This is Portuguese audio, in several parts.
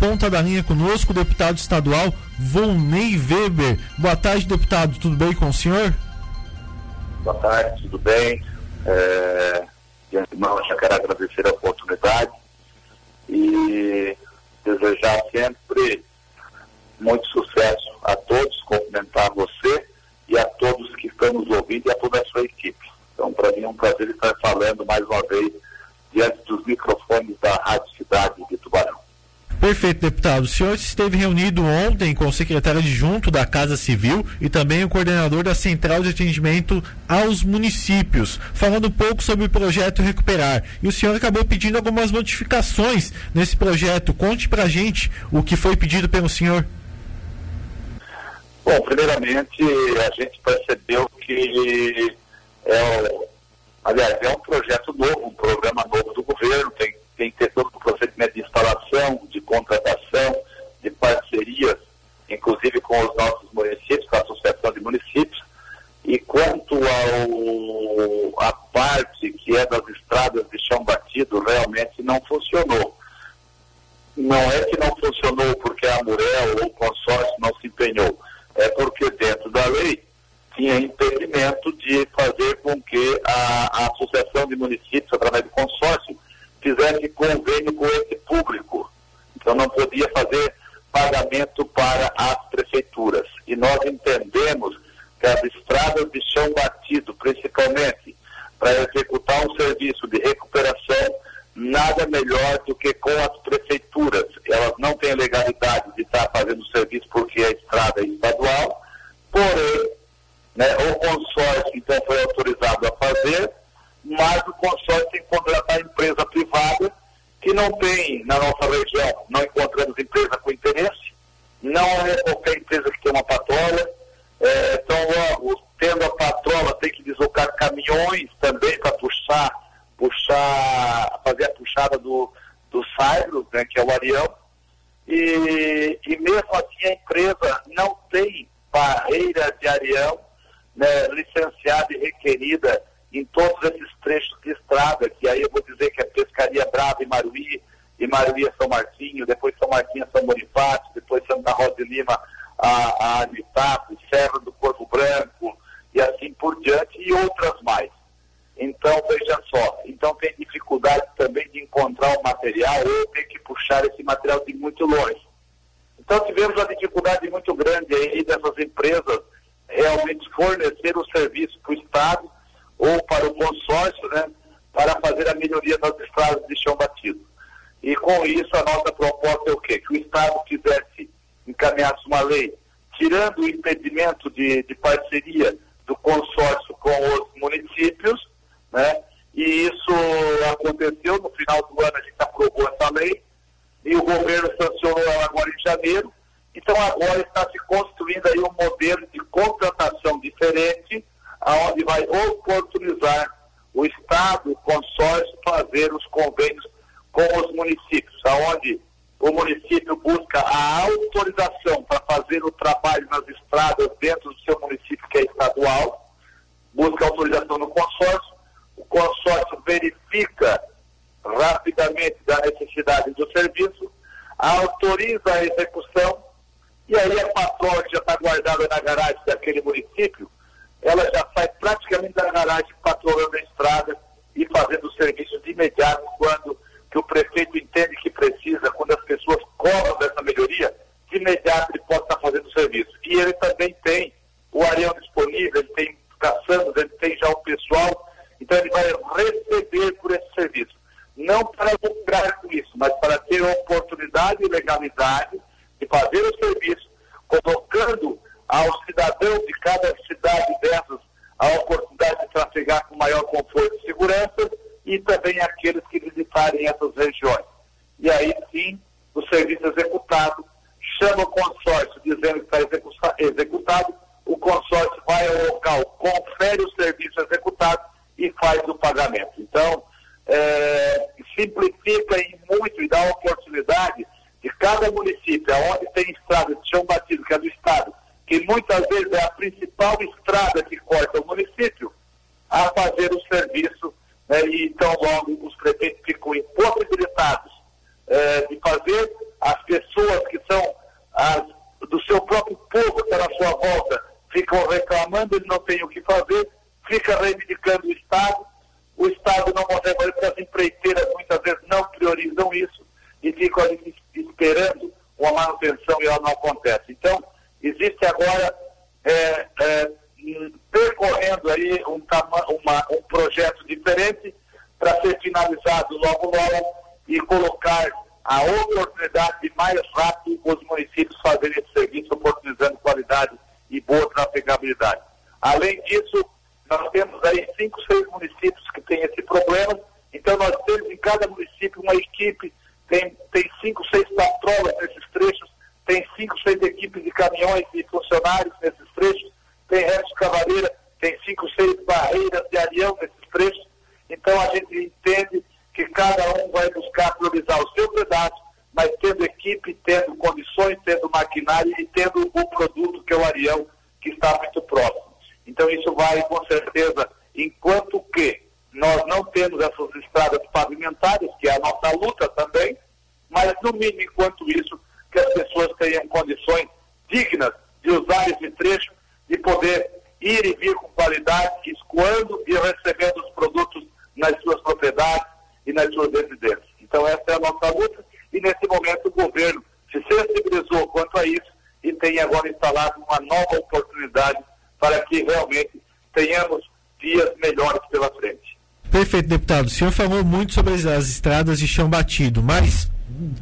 ponta da linha conosco o deputado estadual Volney Weber. Boa tarde, deputado. Tudo bem com o senhor? Boa tarde, tudo bem? É, de antemão, já quero agradecer a oportunidade e desejar sempre muito sucesso a todos, cumprimentar você e a todos que estão nos ouvindo e a toda a sua equipe. Então, para mim é um prazer estar falando mais uma vez diante dos microfones da Rádio Cidade. Perfeito, deputado. O senhor esteve reunido ontem com o secretário adjunto da Casa Civil e também o coordenador da Central de Atendimento aos Municípios, falando um pouco sobre o projeto Recuperar. E o senhor acabou pedindo algumas modificações nesse projeto. Conte pra gente o que foi pedido pelo senhor. Bom, primeiramente, a gente percebeu que é, aliás, é um projeto novo, um programa novo do governo, tem, tem que ter todo o procedimento de instalação, de contratação, de parcerias, inclusive com os nossos municípios, com a Associação de Municípios. E quanto ao a parte que é das estradas de chão batido, realmente não funcionou. Não é que não funcionou porque a Murel ou o consórcio não se empenhou, é porque dentro da lei tinha impedimento de fazer com que a, Associação de Municípios, através do consórcio, fizesse convênio com esse público. Então não podia fazer pagamento para as prefeituras. E nós entendemos que as estradas de chão batido, principalmente, para executar um serviço de recuperação, nada melhor do que com as prefeituras. Elas não têm legalidade de estar fazendo serviço porque a estrada é estadual, porém, né, o consórcio então foi autorizado a fazer, mas o consórcio tem que contratar empresa privada que não tem na nossa região, não encontramos empresa com interesse, não é qualquer empresa que tem uma patrola, é, então ó, tendo a patrola tem que deslocar caminhões também para puxar, puxar, fazer a puxada do, do Saibro, né, que é o Arião, e, e mesmo assim a empresa não tem barreira de Arião né, licenciada e requerida em todos esses trechos de estrada, que aí eu vou dizer que é Pescaria Brava e Maruí, e Maruí é São Martinho, depois São Martinho é São Bonifácio, depois Santa Rosa de Lima a, a Anitápolis, Serra do Corpo Branco, e assim por diante, e outras mais. Então, veja só, então tem dificuldade também de encontrar o material ou tem que puxar esse material de muito longe. Então tivemos uma dificuldade muito grande aí dessas empresas realmente fornecer o serviço para o Estado ou para o consórcio, né, para fazer a melhoria das estradas de chão batido. E com isso a nossa proposta é o quê? Que o Estado quisesse encaminhasse uma lei tirando o impedimento de, de parceria do consórcio com os municípios, né? E isso aconteceu no final do ano, a gente aprovou essa lei, e o governo sancionou ela agora em janeiro, então agora está se construindo aí um modelo de contratação diferente, aonde vai oportunizar o Estado, o consórcio, fazer os convênios com os municípios, aonde o município busca a autorização para fazer o trabalho nas estradas dentro do seu município, que é estadual, busca autorização no consórcio, o consórcio verifica rapidamente da necessidade do serviço, autoriza a execução e aí a patroa que já está guardada na garagem daquele município, ela já sai praticamente da garagem patrolando a estrada e fazendo o serviço de imediato quando que o prefeito entende que precisa, quando as pessoas cobram dessa melhoria, de imediato ele pode estar fazendo o serviço. E ele também tem o areão disponível, ele tem caçando, ele tem já o pessoal, então ele vai receber por esse serviço. Não para lucrar com isso, mas para ter oportunidade e legalidade de fazer o serviço, colocando ao cidadão de cada cidade dessas a oportunidade de trafegar com maior conforto e segurança e também aqueles que visitarem essas regiões. E aí sim, o serviço executado, chama o consórcio dizendo que está executado, o consórcio vai ao local, confere o serviço executado e faz o pagamento. Então, é, simplifica em muito e dá oportunidade de cada município, onde tem estrada de chão batido, que é do Estado, que muitas vezes é a principal estrada que corta o município, a fazer o então logo os prefeitos ficam impossibilitados é, de fazer, as pessoas que são as, do seu próprio povo que na sua volta ficam reclamando, ele não tem o que fazer, fica reivindicando o Estado, o Estado não consegue fazer porque as empreiteiras muitas vezes não priorizam isso e ficam ali esperando uma manutenção e ela não acontece. Então, existe agora é, é, percorrendo aí um, uma, um projeto diferente para ser finalizado logo logo e colocar a oportunidade mais rápido os municípios fazerem esse serviço, oportunizando qualidade e boa trafegabilidade. Além disso, nós temos aí cinco, seis municípios que têm esse problema, então nós temos em cada município uma equipe, tem, tem cinco, seis patrolas nesses trechos, tem cinco, seis equipes de caminhões e funcionários nesses trechos, tem resto cavaleira, tem cinco, seis barreiras de avião nesses trechos, então a gente entende que cada um vai buscar priorizar o seu pedaço, mas tendo equipe, tendo condições, tendo maquinário e tendo o produto que é o Arião, que está muito próximo. Então isso vai, com certeza, enquanto que nós não temos essas estradas pavimentadas, que é a nossa luta também, mas no mínimo, enquanto isso, que as pessoas tenham condições dignas de usar esse trecho e poder ir e vir com qualidade, escoando e recebendo os produtos nas suas propriedades e nas suas residências. Então essa é a nossa luta e nesse momento o governo se sensibilizou quanto a isso e tem agora instalado uma nova oportunidade para que realmente tenhamos dias melhores pela frente. Perfeito, deputado. O senhor falou muito sobre as estradas de chão batido, mas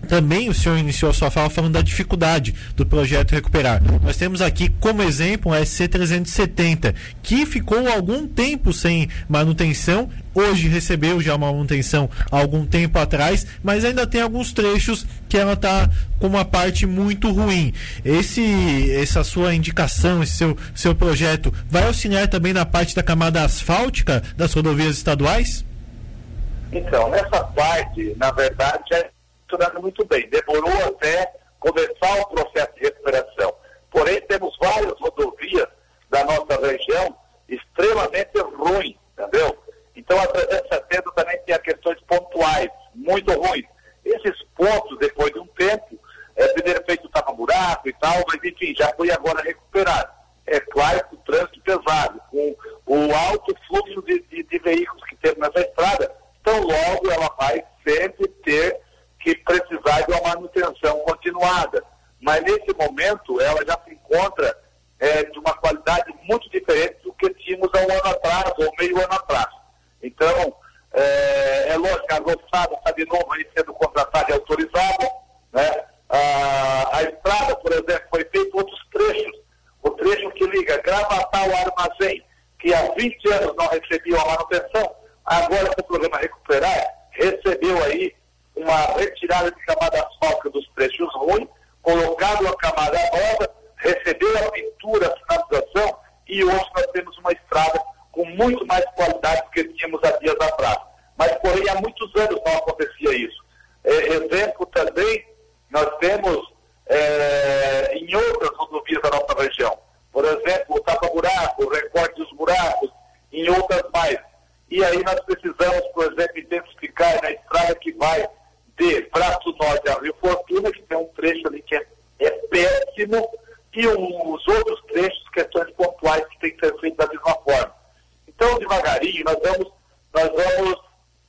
também o senhor iniciou a sua fala falando da dificuldade do projeto Recuperar. Nós temos aqui como exemplo um SC370, que ficou algum tempo sem manutenção, hoje recebeu já uma manutenção há algum tempo atrás, mas ainda tem alguns trechos que ela está com uma parte muito ruim. Esse, essa sua indicação, esse seu, seu projeto, vai auxiliar também na parte da camada asfáltica das rodovias estaduais? Então, nessa parte, na verdade, é funcionando muito bem. Demorou até começar o processo de recuperação. Porém, temos várias rodovias da nossa região extremamente ruins, entendeu? Então, a 370 também tem questões pontuais, muito ruins. Esses pontos, depois de um tempo, é, primeiro feito estava buraco e tal, mas enfim, já foi agora recuperado. É claro que o trânsito pesado, com o alto fluxo de, de, de veículos que temos nessa estrada, então logo ela vai sempre ter que precisar de uma manutenção continuada. Mas nesse momento ela já se encontra é, de uma qualidade muito diferente do que tínhamos há um ano atrás, ou meio ano atrás. Então, é, é roçada está de novo aí sendo contratada e autorizada. Né? A, a estrada, por exemplo, foi feito outros trechos. O trecho que liga Gravatar ao Armazém, que há 20 anos não recebia a manutenção, agora com o programa Recuperar, recebeu aí uma retirada de camada asfáltica dos trechos ruins, colocado a camada nova, recebeu a pintura, a finalização e hoje nós temos uma estrada com muito mais qualidade do que tínhamos há dias atrás. Mas, porém, há muitos anos não acontecia isso. É, exemplo também, nós temos é, em outras rodovias da nossa região. Por exemplo, o tapa-buraco, o recorte dos buracos, em outras mais. E aí nós precisamos, por exemplo, identificar na estrada que vai de Braço Norte a Rio Fortuna, que tem um trecho ali que é, é péssimo, e um, os outros trechos, questões pontuais que tem que ser feitas da mesma forma. Então, devagarinho, nós vamos, nós vamos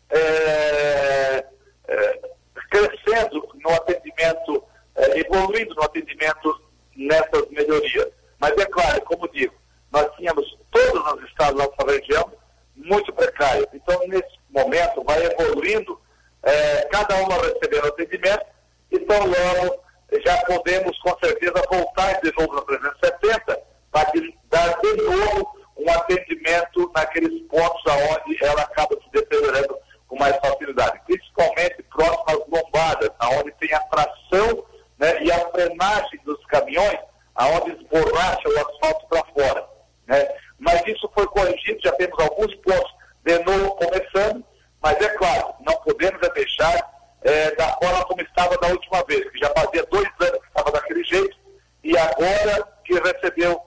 é, é, crescendo no atendimento, evoluindo no atendimento nessas melhorias. Mas é claro, como digo, nós tínhamos todos os estados da nossa região muito precários. Então, nesse momento, vai evoluindo é, cada uma recebendo atendimento, então logo já podemos com certeza voltar de novo na 370 para dar de novo um atendimento naqueles pontos aonde ela acaba se deteriorando com mais facilidade, principalmente próximo às lombadas, aonde tem a tração né, e a frenagem dos caminhões, aonde esborracha o asfalto para fora. Né? Mas isso foi corrigido, já temos alguns pontos de novo começando, mas é claro, não podemos é deixar é, da forma como estava da última vez, que já fazia dois anos que estava daquele jeito e recebeu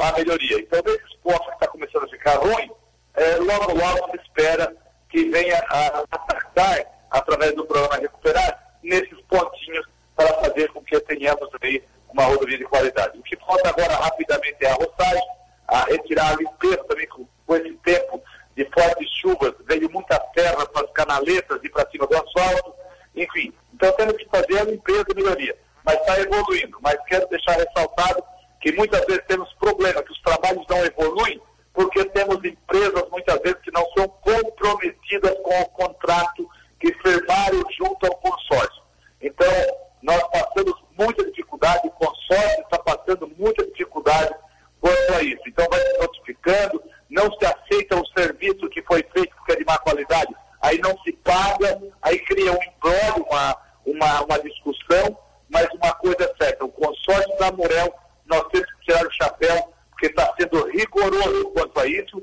a melhoria. Então, nesses pontos que está começando a ficar ruim, é, logo, logo se espera que venha a atacar, através do programa Recuperar, nesses pontinhos para fazer com que tenhamos aí uma rodovia de qualidade. O que falta agora rapidamente é a roçagem, a retirar a limpeza também com, com esse tempo de fortes chuvas, veio muita terra para as canaletas e para cima do asfalto, enfim. Então temos que fazer a limpeza e melhoria. Mas está evoluindo. Mas quero deixar ressaltado que muitas vezes temos problema, que os trabalhos não evoluem, porque temos empresas muitas vezes que não são comprometidas com o contrato que firmaram junto ao consórcio. Então, nós passamos muita dificuldade, o consórcio está passando muita dificuldade quanto a isso. Então, vai se notificando, não se aceita o serviço que foi feito porque é de má qualidade, aí não se paga, aí cria um embrólio, uma, uma, uma discussão, mas uma coisa é certa, o consórcio da Murel, rigoroso quanto a isso.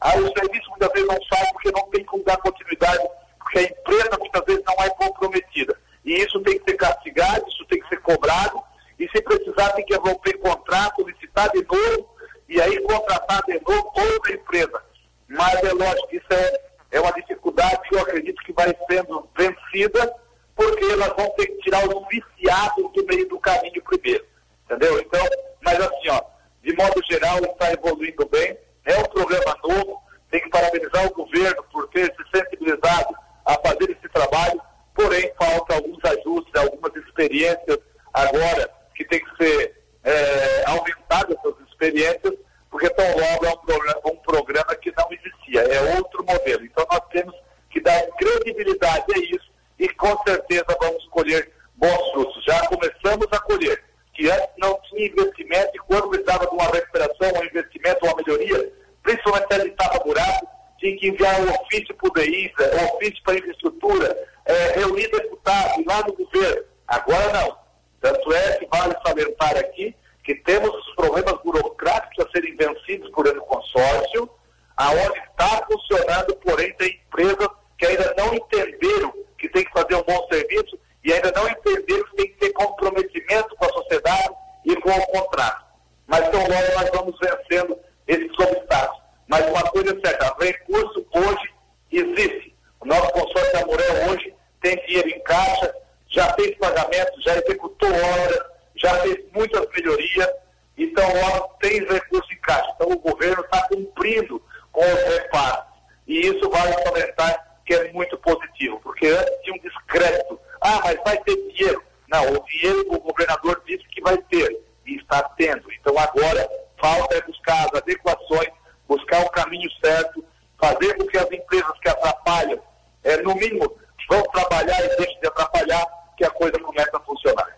Aí o serviço muitas vezes não sai porque não tem como dar continuidade, porque a empresa muitas vezes não é comprometida. E isso tem que ser castigado, isso tem que ser cobrado, e se precisar tem que romper contrato, licitar de novo, e aí contratar de novo outra empresa. Mas é lógico que isso é, é uma dificuldade que eu acredito que vai sendo vencida, porque elas vão ter que tirar os viciados do meio do caminho primeiro. Entendeu? Então, mas assim, ó, de modo geral, está evoluindo bem, é um programa novo, tem que parabenizar o governo por ter se sensibilizado a fazer esse trabalho, porém falta alguns ajustes, algumas experiências agora que tem que ser é, aumentadas essas experiências, porque tão logo é um programa, um programa que não existia, é outro modelo. Então nós temos que dar credibilidade a isso e com certeza vamos colher bons frutos. Já começamos a colher, que antes não tinha investimento e quando precisava de uma recuperação, um investimento, uma melhoria, principalmente se ele estava buraco, tinha que enviar um ofício para o DISA, um ofício para a infraestrutura, é, reunir deputados lá no governo. Agora não. Tanto é que vale salientar aqui que temos os problemas burocráticos a serem vencidos por esse consórcio, aonde está funcionando, porém tem empresas que ainda não entenderam que tem que fazer um bom serviço e ainda não entenderam que tem que ter comprometimento com a sociedade e com o contrato. Mas então logo nós vamos vencendo esses obstáculos. Mas uma coisa é certa, recurso hoje existe. O nosso consórcio da Morel hoje tem dinheiro em caixa, já fez pagamento, já executou obras, já fez muitas melhorias, então logo tem recurso em caixa. Então o governo está cumprindo com os reparos. E isso vale comentar que é muito positivo, porque antes tinha um descrédito. Ah, mas vai ter dinheiro. Não, o dinheiro o governador disse que vai ter, e está tendo. Então agora falta é buscar as adequações, buscar o caminho certo, fazer com que as empresas que atrapalham, é, no mínimo, vão trabalhar e deixem de atrapalhar, que a coisa começa a funcionar.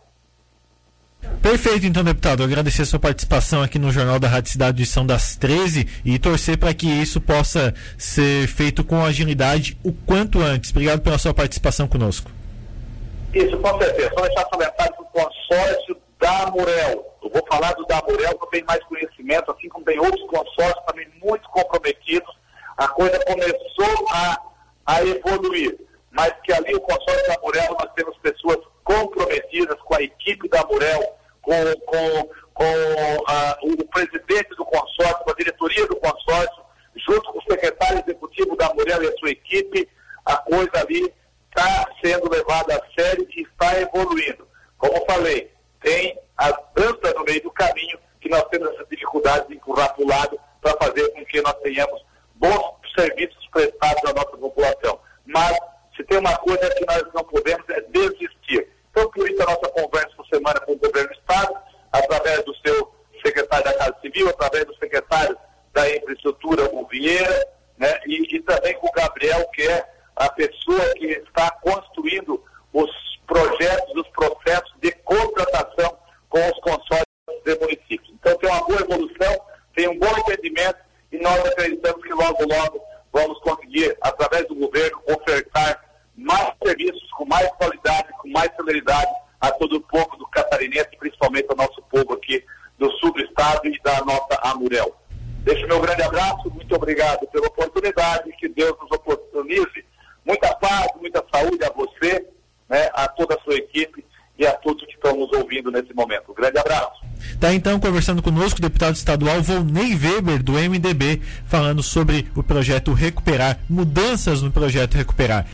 Perfeito, então, deputado. Agradecer a sua participação aqui no Jornal da Rádio Cidade, edição das 13, e torcer para que isso possa ser feito com agilidade o quanto antes. Obrigado pela sua participação conosco. Isso, com certeza. Só deixar comentário do consórcio da Murel. Eu vou falar do da Murel, que eu tenho mais conhecimento, assim como tem outros consórcios também muito comprometidos. A coisa começou a, a evoluir, mas que ali o consórcio da Murel nós temos pessoas comprometidas com a equipe da Murel, com, com, com a, o presidente do consórcio, com a diretoria do consórcio, junto com o secretário executivo da Murel e a sua equipe, a coisa ali está sendo levada a sério e está evoluindo. Como falei, tem as danças no meio do caminho que nós temos essas dificuldades de empurrar para o lado para fazer com que nós tenhamos bons serviços prestados à nossa população. Mas, se tem uma coisa que nós não podemos é desistir. Então, por isso, a nossa conversa por semana com o governo do Estado, através do seu secretário da Casa Civil, através do secretário da Infraestrutura, o Vieira, né, e, e também com o Gabriel, que é a pessoa que está construindo os projetos, os processos de contratação com os consórcios de municípios. Então tem uma boa evolução, tem um bom entendimento e nós acreditamos que logo, logo vamos conseguir, através do governo, ofertar mais serviços com mais qualidade, com mais celeridade a todo o povo do catarinense, principalmente ao nosso povo aqui do sul do estado e da nossa Amurel. Deixo meu grande abraço, muito obrigado pela oportunidade, que Deus nos oportunize. Muita paz, muita saúde a você, né, a toda a sua equipe e a todos que estão nos ouvindo nesse momento. Um grande abraço. Tá então conversando conosco o deputado estadual Volney Weber, do MDB, falando sobre o projeto Recuperar, mudanças no projeto Recuperar.